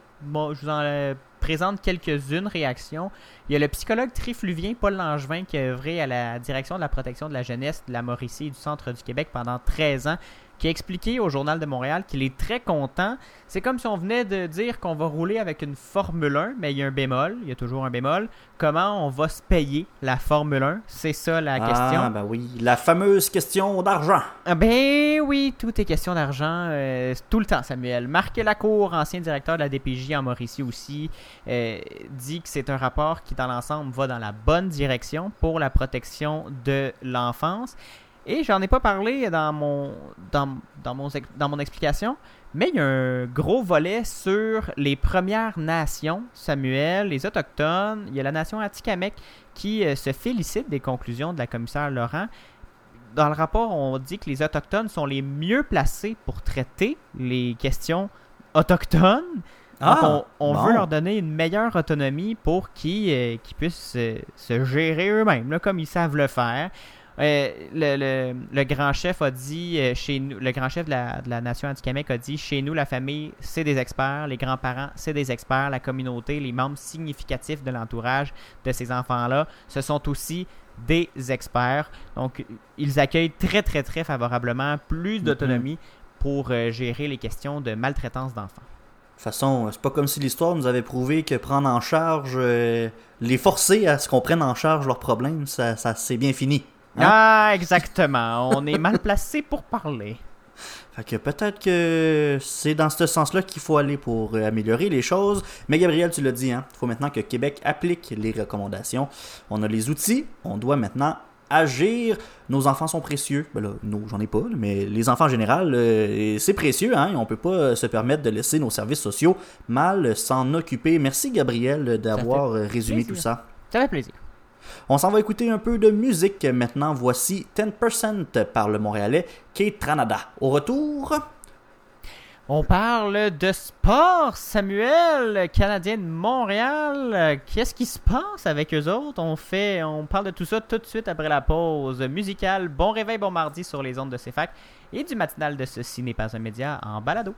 je vous en présente quelques-unes réactions. Il y a le psychologue trifluvien Paul Langevin qui a œuvré à la direction de la protection de la jeunesse de la Mauricie et du centre du Québec pendant 13 ans qui a expliqué au Journal de Montréal qu'il est très content. C'est comme si on venait de dire qu'on va rouler avec une Formule 1, mais il y a un bémol, il y a toujours un bémol. Comment on va se payer la Formule 1 C'est ça la ah, question. Ah, ben oui, la fameuse question d'argent. Ah, ben oui, tout est question d'argent euh, tout le temps, Samuel. Marc Lacour, ancien directeur de la DPJ en Mauricie aussi, euh, dit que c'est un rapport qui, dans l'ensemble, va dans la bonne direction pour la protection de l'enfance. Et j'en ai pas parlé dans mon, dans, dans, mon, dans mon explication, mais il y a un gros volet sur les Premières Nations, Samuel, les Autochtones. Il y a la nation Atikamek qui euh, se félicite des conclusions de la commissaire Laurent. Dans le rapport, on dit que les Autochtones sont les mieux placés pour traiter les questions autochtones. Ah, on, veut leur donner une meilleure autonomie pour qu'ils euh, puissent se gérer eux-mêmes, comme ils savent le faire. Euh, le, le, grand chef a dit euh, chez nous, le grand chef de la, de la nation Atikamekw a dit chez nous la famille c'est des experts, les grands-parents c'est des experts, la communauté, les membres significatifs de l'entourage de ces enfants-là, ce sont aussi des experts. Donc ils accueillent très très très favorablement plus mm-hmm. d'autonomie pour euh, gérer les questions de maltraitance d'enfants. De toute façon, c'est pas comme si l'histoire nous avait prouvé que prendre en charge, les forcer à ce qu'on prenne en charge leurs problèmes, ça, ça c'est bien fini. Hein? Ah, exactement. On est mal placé pour parler. Fait que peut-être que c'est dans ce sens-là qu'il faut aller pour euh, améliorer les choses. Mais Gabriel, tu l'as dit, hein, il faut maintenant que Québec applique les recommandations. On a les outils, on doit maintenant agir. Nos enfants sont précieux. Ben là, non, j'en ai pas, mais les enfants en général, euh, c'est précieux, hein, on peut pas se permettre de laisser nos services sociaux mal s'en occuper. Merci Gabriel d'avoir résumé tout ça. Ça fait plaisir. On s'en va écouter un peu de musique maintenant. Voici 10% par le Montréalais Kate Tranada. Au retour. On parle de sport, Samuel, Canadien de Montréal. Qu'est-ce qui se passe avec eux autres? On fait, on parle de tout ça tout de suite après la pause musicale. Bon réveil, bon mardi sur les ondes de CFAC et du matinal de Ceci n'est pas un média en balado.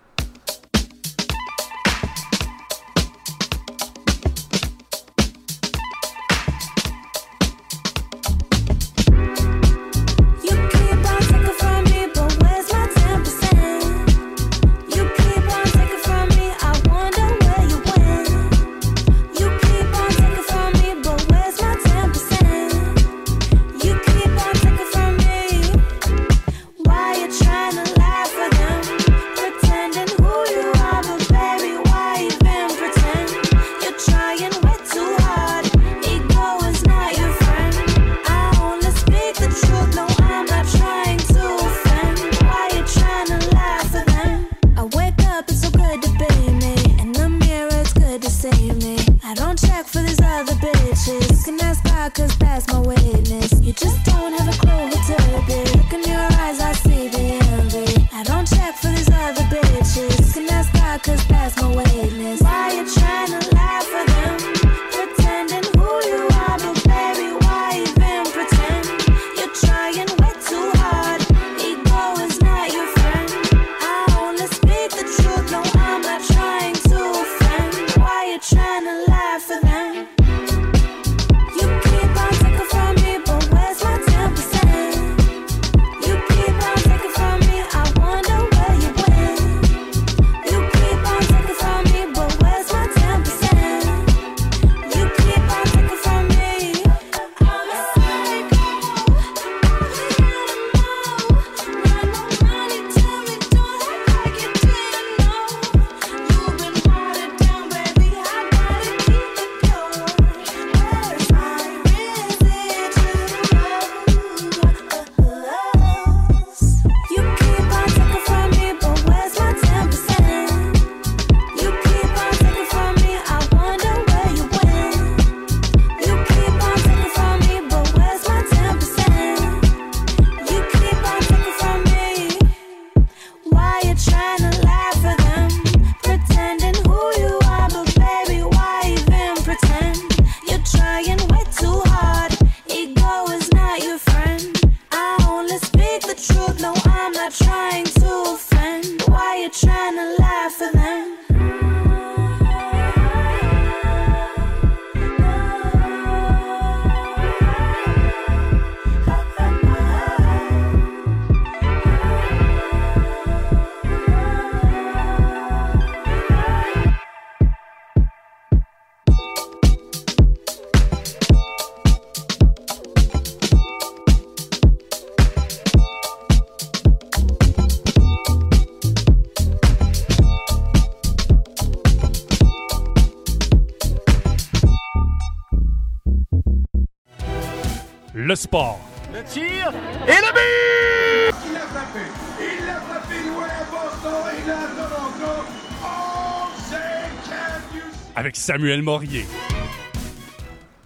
Samuel Morier.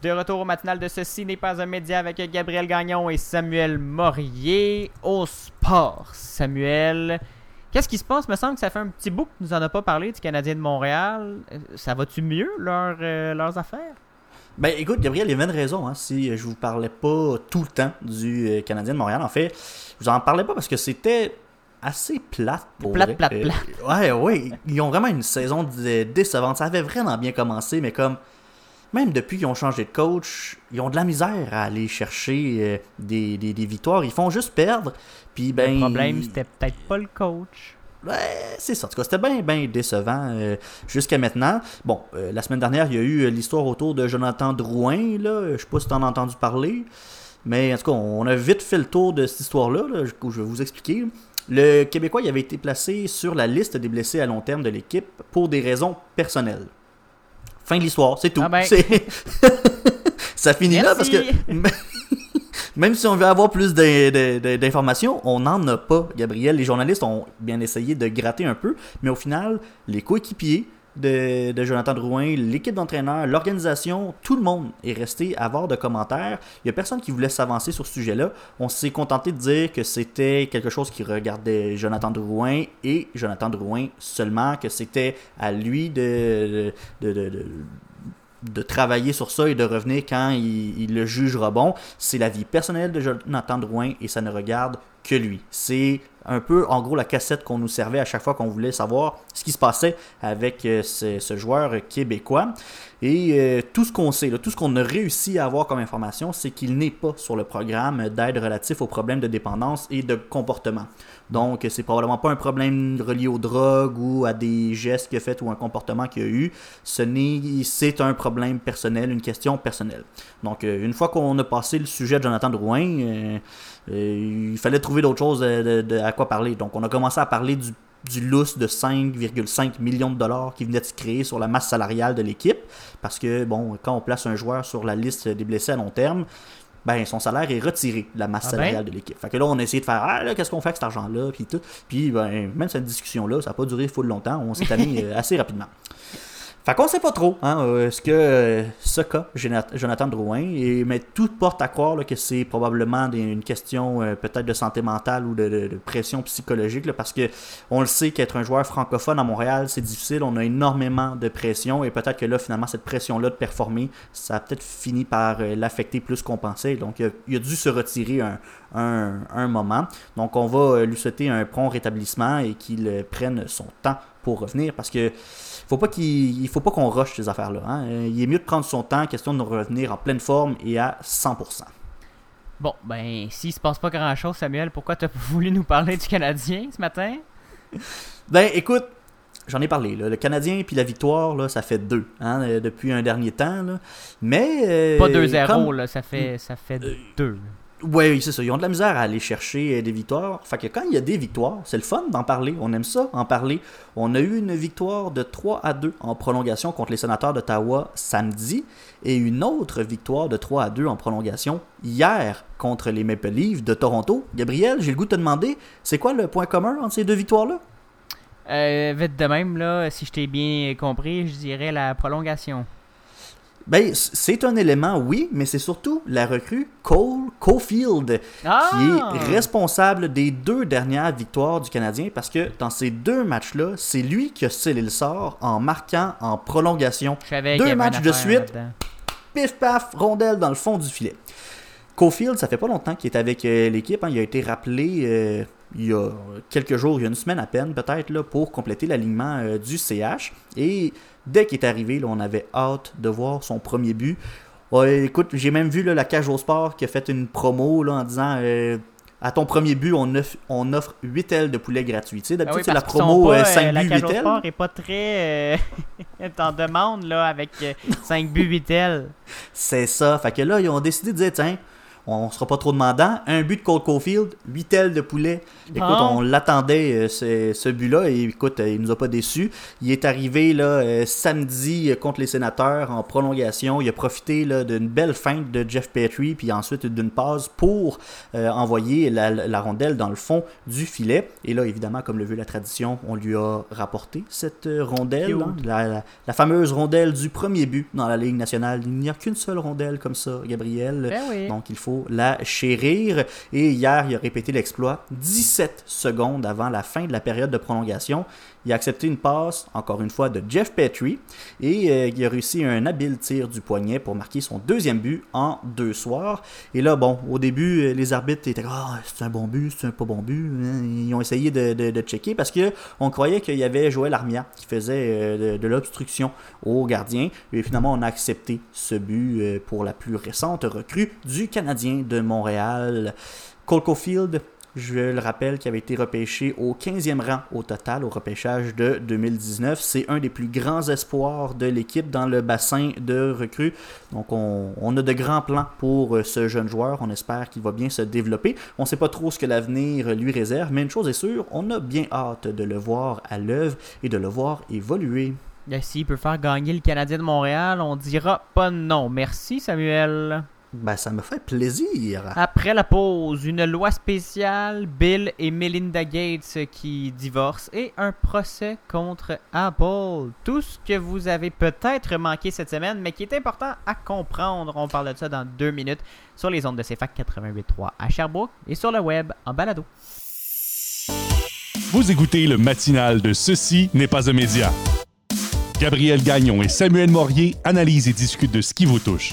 De retour au matinal de Ceci n'est pas un média avec Gabriel Gagnon et Samuel Morier au sport. Samuel, qu'est-ce qui se passe? me semble que ça fait un petit bout que nous en a pas parlé du Canadien de Montréal. Euh, Ça va-tu mieux, leur, euh, leurs affaires? Ben écoute, Gabriel, il y avait une raison hein, si je vous parlais pas tout le temps du euh, Canadien de Montréal. En fait, je vous en parlais pas parce que c'était assez plate pour Plate, vrai. plate, Euh, plate. ouais, ouais. Ils ont vraiment une saison dé- décevante. Ça avait vraiment bien commencé, mais comme même depuis qu'ils ont changé de coach, ils ont de la misère à aller chercher euh, des, des- des victoires. Ils font juste perdre. Puis ben. Le problème, c'était peut-être pas le coach. Ouais, c'est ça. En tout cas, c'était bien, bien décevant euh, jusqu'à maintenant. Bon, euh, la semaine dernière, il y a eu l'histoire autour de Jonathan Drouin. Là. Je sais pas si tu en as entendu parler. Mais en tout cas, on a vite fait le tour de cette histoire-là. là, que je vais vous expliquer. Le Québécois il avait été placé sur la liste des blessés à long terme de l'équipe pour des raisons personnelles. Fin de l'histoire, c'est tout. Ah ben. Ça finit là parce que même si on veut avoir plus d'informations, on n'en a pas, Gabriel. Les journalistes ont bien essayé de gratter un peu, mais au final, les coéquipiers de, de Jonathan Drouin, l'équipe d'entraîneurs, l'organisation, tout le monde est resté à voir de commentaires. Il n'y a personne qui voulait s'avancer sur ce sujet-là. On s'est contenté de dire que c'était quelque chose qui regardait Jonathan Drouin et Jonathan Drouin seulement, que c'était à lui de- de de travailler sur ça et de revenir quand il, il le jugera bon. C'est la vie personnelle de Jonathan Drouin et ça ne regarde que lui. C'est un peu, en gros, la cassette qu'on nous servait à chaque fois qu'on voulait savoir ce qui se passait avec euh, ce, joueur québécois. Et euh, tout ce qu'on sait, tout ce qu'on a réussi à avoir comme information, c'est qu'il n'est pas sur le programme d'aide relatif aux problèmes de dépendance et de comportement. Donc, c'est probablement pas un problème relié aux drogues ou à des gestes qu'il a fait ou un comportement qu'il a eu. Ce n'est, c'est un problème personnel, une question personnelle. Donc, euh, une fois qu'on a passé le sujet de Jonathan Drouin, il fallait trouver d'autres choses de- de- de- à quoi parler. Donc, on a commencé à parler du, du lousse de 5,5 millions de dollars qui venait de se créer sur la masse salariale de l'équipe. Parce que, bon, quand on place un joueur sur la liste des blessés à long terme, ben son salaire est retiré de la masse Ah ben? salariale de l'équipe. Fait que là, on a essayé de faire Ah là, qu'est-ce qu'on fait avec cet argent-là, puis tout. Puis ben, même cette discussion-là, ça n'a pas duré full longtemps. On s'est tanné euh, assez rapidement. Fait qu'on sait pas trop hein, euh, ce que euh, ce cas, Jonathan Drouin, et, mais tout porte à croire là, que c'est probablement une question euh, peut-être de santé mentale ou de, de- de pression psychologique, là, parce que on le sait qu'être un joueur francophone à Montréal, c'est difficile, on a énormément de pression, et peut-être que là, finalement, cette pression-là de performer, ça a peut-être fini par euh, l'affecter plus qu'on pensait. Donc, il a, il a dû se retirer un, un- un moment. Donc, on va euh, lui souhaiter un prompt rétablissement et qu'il euh, prenne son temps pour revenir, parce que faut pas qu'il il faut pas qu'on rush ces affaires-là. hein. Euh, Il est mieux de prendre son temps, question de revenir en pleine forme et à 100%. Bon, ben, s'il se passe pas grand-chose, Samuel, pourquoi t'as voulu nous parler du Canadien ce matin? Ben, écoute, j'en ai parlé. là. Le Canadien puis la victoire, là, ça fait deux hein, euh, depuis un dernier temps. là. Mais. euh, Pas 2-0, comme- ça fait, ça fait 2. Ouais, oui, c'est ça. Ils ont de la misère à aller chercher euh, des victoires. Fait que quand il y a des victoires, c'est le fun d'en parler. On aime ça, en parler. On a eu une victoire de 3 à 2 en prolongation contre les sénateurs d'Ottawa samedi et une autre victoire de 3 à 2 en prolongation hier contre les Maple Leafs de Toronto. Gabriel, j'ai le goût de te demander, c'est quoi le point commun entre ces deux victoires-là? Euh, vite de même, là, si je t'ai bien compris, je dirais la prolongation. Ben, c'est un élément, oui, mais c'est surtout la recrue Cole Caulfield Ah! qui est responsable des deux dernières victoires du Canadien parce que dans ces deux matchs-là, c'est lui qui a scellé le sort en marquant en prolongation. Deux matchs de suite. Pif paf, rondelle dans le fond du filet. Caulfield, ça fait pas longtemps qu'il est avec euh, l'équipe. hein. Il a été rappelé euh, il y a quelques jours, il y a une semaine à peine peut-être, pour compléter l'alignement euh, du CH. Et dès qu'il est arrivé, là, on avait hâte de voir son premier but. Ouais, écoute, j'ai même vu là, la Cage au Sport qui a fait une promo là, en disant euh, à ton premier but, on offre, on offre 8 ailes de poulet gratuit. Tu sais, Ah D'habitude, oui, c'est la promo pas, euh, euh, 5 La buts, cage 8 au ailes. sport est pas très euh, en demande là, avec 5 buts 8 ailes. C'est ça. Fait que là, ils ont décidé de dire, tiens, on ne sera pas trop demandant. Un but de Cole Caulfield, 8 ailes de poulet. Écoute, Bon. on l'attendait, euh, ce, ce but-là, et écoute, euh, il nous a pas déçus. Il est arrivé là, euh, samedi contre les sénateurs en prolongation. Il a profité d'une belle feinte de Jeff Petrie, puis ensuite d'une passe pour euh, envoyer la, la rondelle dans le fond du filet. Et là, évidemment, comme le veut la tradition, on lui a rapporté cette rondelle, hein, la, la- la fameuse rondelle du premier but dans la Ligue nationale. Il n'y a qu'une seule rondelle comme ça, Gabriel. Ben oui. Donc il faut la chérir. Et hier, il a répété l'exploit 17 secondes avant la fin de la période de prolongation. Il a accepté une passe, encore une fois, de Jeff Petrie. Et euh, il a réussi un habile tir du poignet pour marquer son deuxième but en deux soirs. Et là, bon, au début, euh, les arbitres étaient Ah, c'est un bon but, c'est un pas bon but. hein. Ils ont essayé de, de- checker parce que on croyait qu'il y avait Joël Armia qui faisait euh, de, de l'obstruction au gardien. Et finalement, on a accepté ce but pour la plus récente recrue du Canadien de Montréal. Cole Caulfield, je le rappelle, qui avait été repêché au 15e rang au total au repêchage de 2019. C'est un des plus grands espoirs de l'équipe dans le bassin de recrues. Donc on, a de grands plans pour euh, ce jeune joueur. On espère qu'il va bien se développer. On ne sait pas trop ce que l'avenir lui réserve, mais une chose est sûre, on a bien hâte de le voir à l'œuvre et de le voir évoluer. S'il peut faire gagner le Canadien de Montréal, on dira pas non. Merci, Samuel. Ben, ça me fait plaisir. Après la pause, une loi spéciale, Bill et Melinda Gates qui divorcent et un procès contre Apple. Tout ce que vous avez peut-être manqué cette semaine, mais qui est important à comprendre. On parle de ça dans deux minutes sur les ondes de CFAC 88.3 à Sherbrooke et sur le web en balado. Vous écoutez le matinal de Ceci n'est pas un média. Gabriel Gagnon et Samuel Morier analysent et discutent de ce qui vous touche.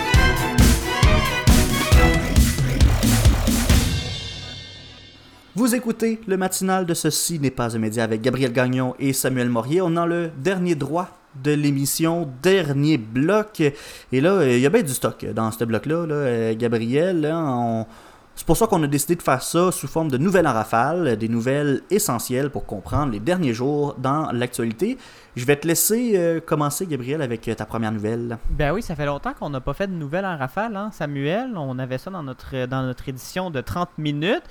Vous écoutez le matinal de Ceci n'est pas un média avec Gabriel Gagnon et Samuel Morier. On a le dernier droit de l'émission, dernier bloc. Et là, euh, il y a bien du stock dans ce bloc-là, là, euh, Gabriel. on- C'est pour ça qu'on a décidé de faire ça sous forme de nouvelles en rafale, des nouvelles essentielles pour comprendre les derniers jours dans l'actualité. Je vais te laisser euh, commencer, Gabriel, avec ta première nouvelle. Ben oui, ça fait longtemps qu'on n'a pas fait de nouvelles en rafale, hein, Samuel. On avait ça dans notre, dans notre édition de 30 minutes.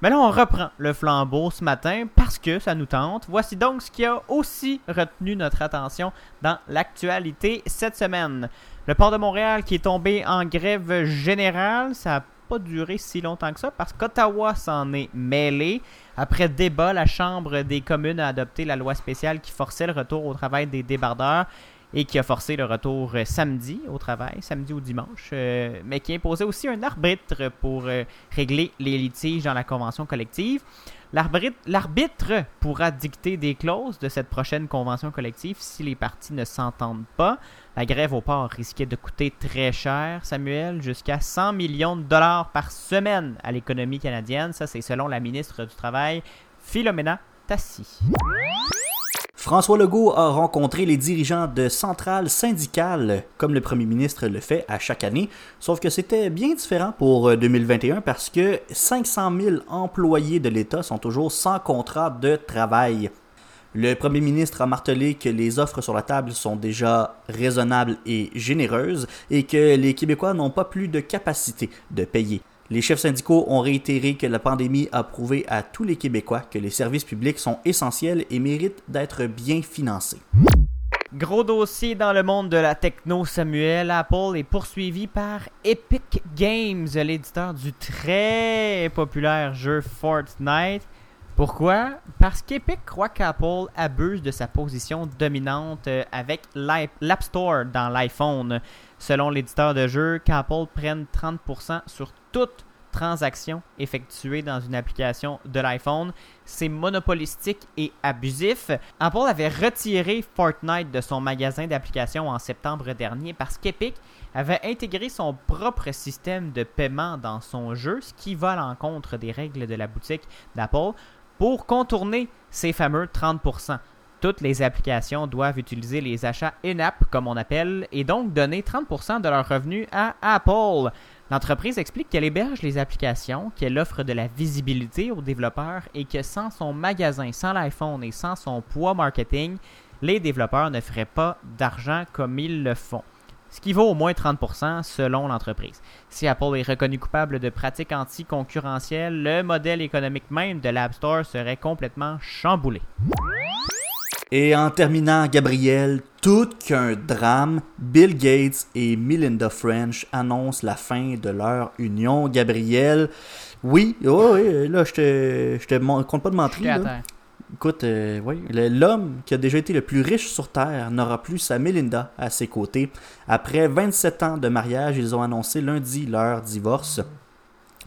Mais là, on reprend le flambeau ce matin parce que ça nous tente. Voici donc ce qui a aussi retenu notre attention dans l'actualité cette semaine. Le port de Montréal qui est tombé en grève générale, ça n'a pas duré si longtemps que ça parce qu'Ottawa s'en est mêlé. Après débat, la Chambre des communes a adopté la loi spéciale qui forçait le retour au travail des débardeurs et qui a forcé le retour euh, samedi au travail, samedi ou dimanche, euh, mais qui imposait aussi un arbitre pour euh, régler les litiges dans la convention collective. L'arbitre pourra dicter des clauses de cette prochaine convention collective si les parties ne s'entendent pas. La grève au port risquait de coûter très cher, Samuel, jusqu'à 100 millions de dollars par semaine à l'économie canadienne. Ça, c'est selon la ministre du Travail, Philomena Tassi. François Legault a rencontré les dirigeants de centrales syndicales, comme le premier ministre le fait à chaque année, sauf que c'était bien différent pour euh, 2021 parce que 500 000 employés de l'État sont toujours sans contrat de travail. Le premier ministre a martelé que les offres sur la table sont déjà raisonnables et généreuses et que les Québécois n'ont pas plus de capacité de payer. Les chefs syndicaux ont réitéré que la pandémie a prouvé à tous les Québécois que les services publics sont essentiels et méritent d'être bien financés. Gros dossier dans le monde de la techno, Samuel. Apple est poursuivi par Epic Games, l'éditeur du très populaire jeu Fortnite. Pourquoi? Parce qu'Epic croit qu'Apple abuse de sa position dominante euh, avec l'App Store dans l'iPhone. Selon l'éditeur de jeu, qu'Apple prenne 30% sur toute transaction effectuée dans une application de l'iPhone, c'est monopolistique et abusif. Apple avait retiré Fortnite de son magasin d'applications en septembre dernier parce qu'Epic avait intégré son propre système de paiement dans son jeu, ce qui va à l'encontre des règles de la boutique d'Apple. pour contourner ces fameux 30%. Toutes les applications doivent utiliser les achats in-app, comme on appelle, et donc donner 30% de leurs revenus à Apple. L'entreprise explique qu'elle héberge les applications, qu'elle offre de la visibilité aux développeurs et que sans son magasin, sans l'iPhone et sans son poids marketing, les développeurs ne feraient pas d'argent comme ils le font. Ce qui vaut au moins 30% selon l'entreprise. Si Apple est reconnu coupable de pratiques anticoncurrentielles, le modèle économique même de l'App Store serait complètement chamboulé. Et en terminant, Gabriel, tout qu'un drame, Bill Gates et Melinda French annoncent la fin de leur union. Gabriel, oui, oh, oui, là, je te, je te compte pas de mentir. Écoute, euh, oui, l'homme qui a déjà été le plus riche sur Terre n'aura plus sa Melinda à ses côtés. Après 27 ans de mariage, ils ont annoncé lundi leur divorce.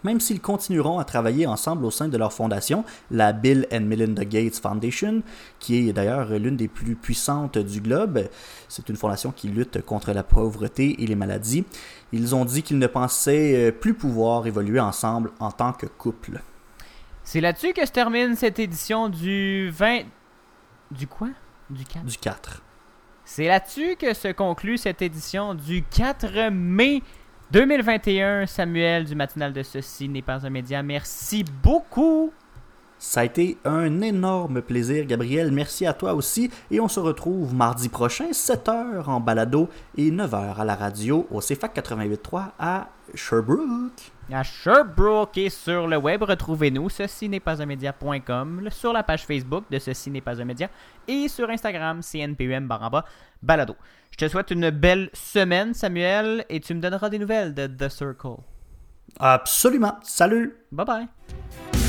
Même s'ils continueront à travailler ensemble au sein de leur fondation, la Bill and Melinda Gates Foundation, qui est d'ailleurs l'une des plus puissantes du globe. C'est une fondation qui lutte contre la pauvreté et les maladies. Ils ont dit qu'ils ne pensaient euh, plus pouvoir évoluer ensemble en tant que couple. C'est là-dessus que se termine cette édition du 20... Du quoi? Du 4 Du 4. C'est là-dessus que se conclut cette édition du 4 mai 2021. Samuel du matinal de ceci n'est pas un média. Merci beaucoup. Ça a été un énorme plaisir, Gabriel. Merci à toi aussi. Et on se retrouve mardi prochain, 7h en balado et 9h à la radio au CFAC 88.3 à Sherbrooke. À Sherbrooke et sur le web, retrouvez-nous ceci n'est pas un média.com, sur la page Facebook de ceci n'est pas un média et sur Instagram CNPUM baramba balado. Je te souhaite une belle semaine, Samuel, et tu me donneras des nouvelles de The Circle. Absolument. Salut! Bye bye.